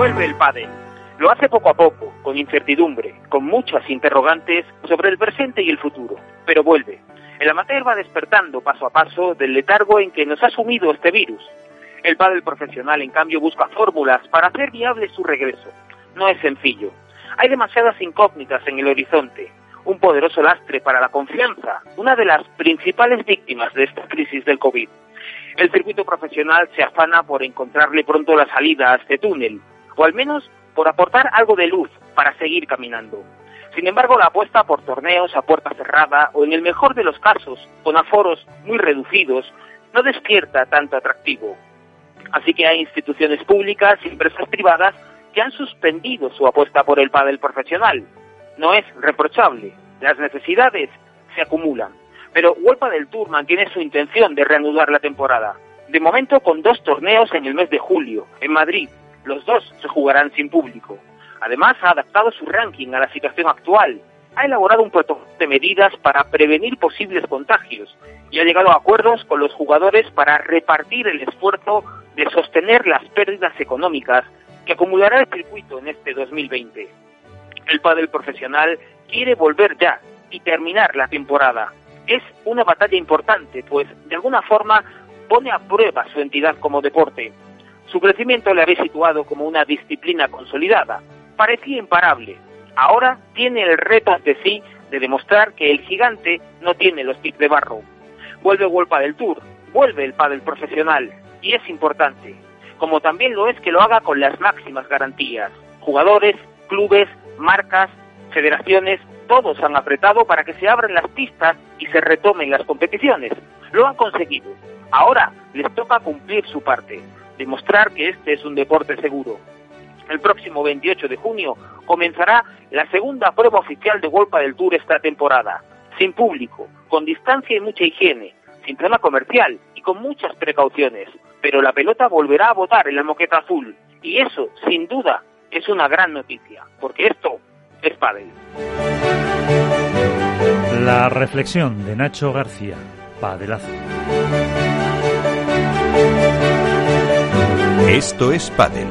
Vuelve el pádel. Lo hace poco a poco, con incertidumbre, con muchas interrogantes sobre el presente y el futuro, pero vuelve. El amateur va despertando paso a paso del letargo en que nos ha sumido este virus. El pádel profesional, en cambio, busca fórmulas para hacer viable su regreso. No es sencillo. Hay demasiadas incógnitas en el horizonte, un poderoso lastre para la confianza, una de las principales víctimas de esta crisis del COVID. El circuito profesional se afana por encontrarle pronto la salida a este túnel, o al menos por aportar algo de luz para seguir caminando. Sin embargo, la apuesta por torneos a puerta cerrada o en el mejor de los casos con aforos muy reducidos no despierta tanto atractivo. Así que hay instituciones públicas y empresas privadas que han suspendido su apuesta por el pádel profesional. No es reprochable, las necesidades se acumulan. Pero Huelpa del Tour mantiene su intención de reanudar la temporada. De momento con dos torneos en el mes de julio, en Madrid, los dos se jugarán sin público. Además, ha adaptado su ranking a la situación actual. Ha elaborado un protocolo de medidas para prevenir posibles contagios y ha llegado a acuerdos con los jugadores para repartir el esfuerzo de sostener las pérdidas económicas que acumulará el circuito en este 2020. El pádel profesional quiere volver ya y terminar la temporada. Es una batalla importante, pues de alguna forma pone a prueba su entidad como deporte. Su crecimiento le había situado como una disciplina consolidada. Parecía imparable. Ahora tiene el reto ante sí de demostrar que el gigante no tiene los pies de barro. Vuelve Wolpa del Tour, vuelve el pádel profesional, y es importante, como también lo es que lo haga con las máximas garantías. Jugadores, clubes, marcas, federaciones, todos han apretado para que se abran las pistas y se retomen las competiciones. Lo han conseguido. Ahora les toca cumplir su parte demostrar que este es un deporte seguro. El próximo 28 de junio comenzará la segunda prueba oficial de Golpa del Tour esta temporada, sin público, con distancia y mucha higiene, sin tema comercial y con muchas precauciones. Pero la pelota volverá a votar en la moqueta azul y eso, sin duda, es una gran noticia, porque esto es pádel. La reflexión de Nacho García, Padelazo. Esto es Padel.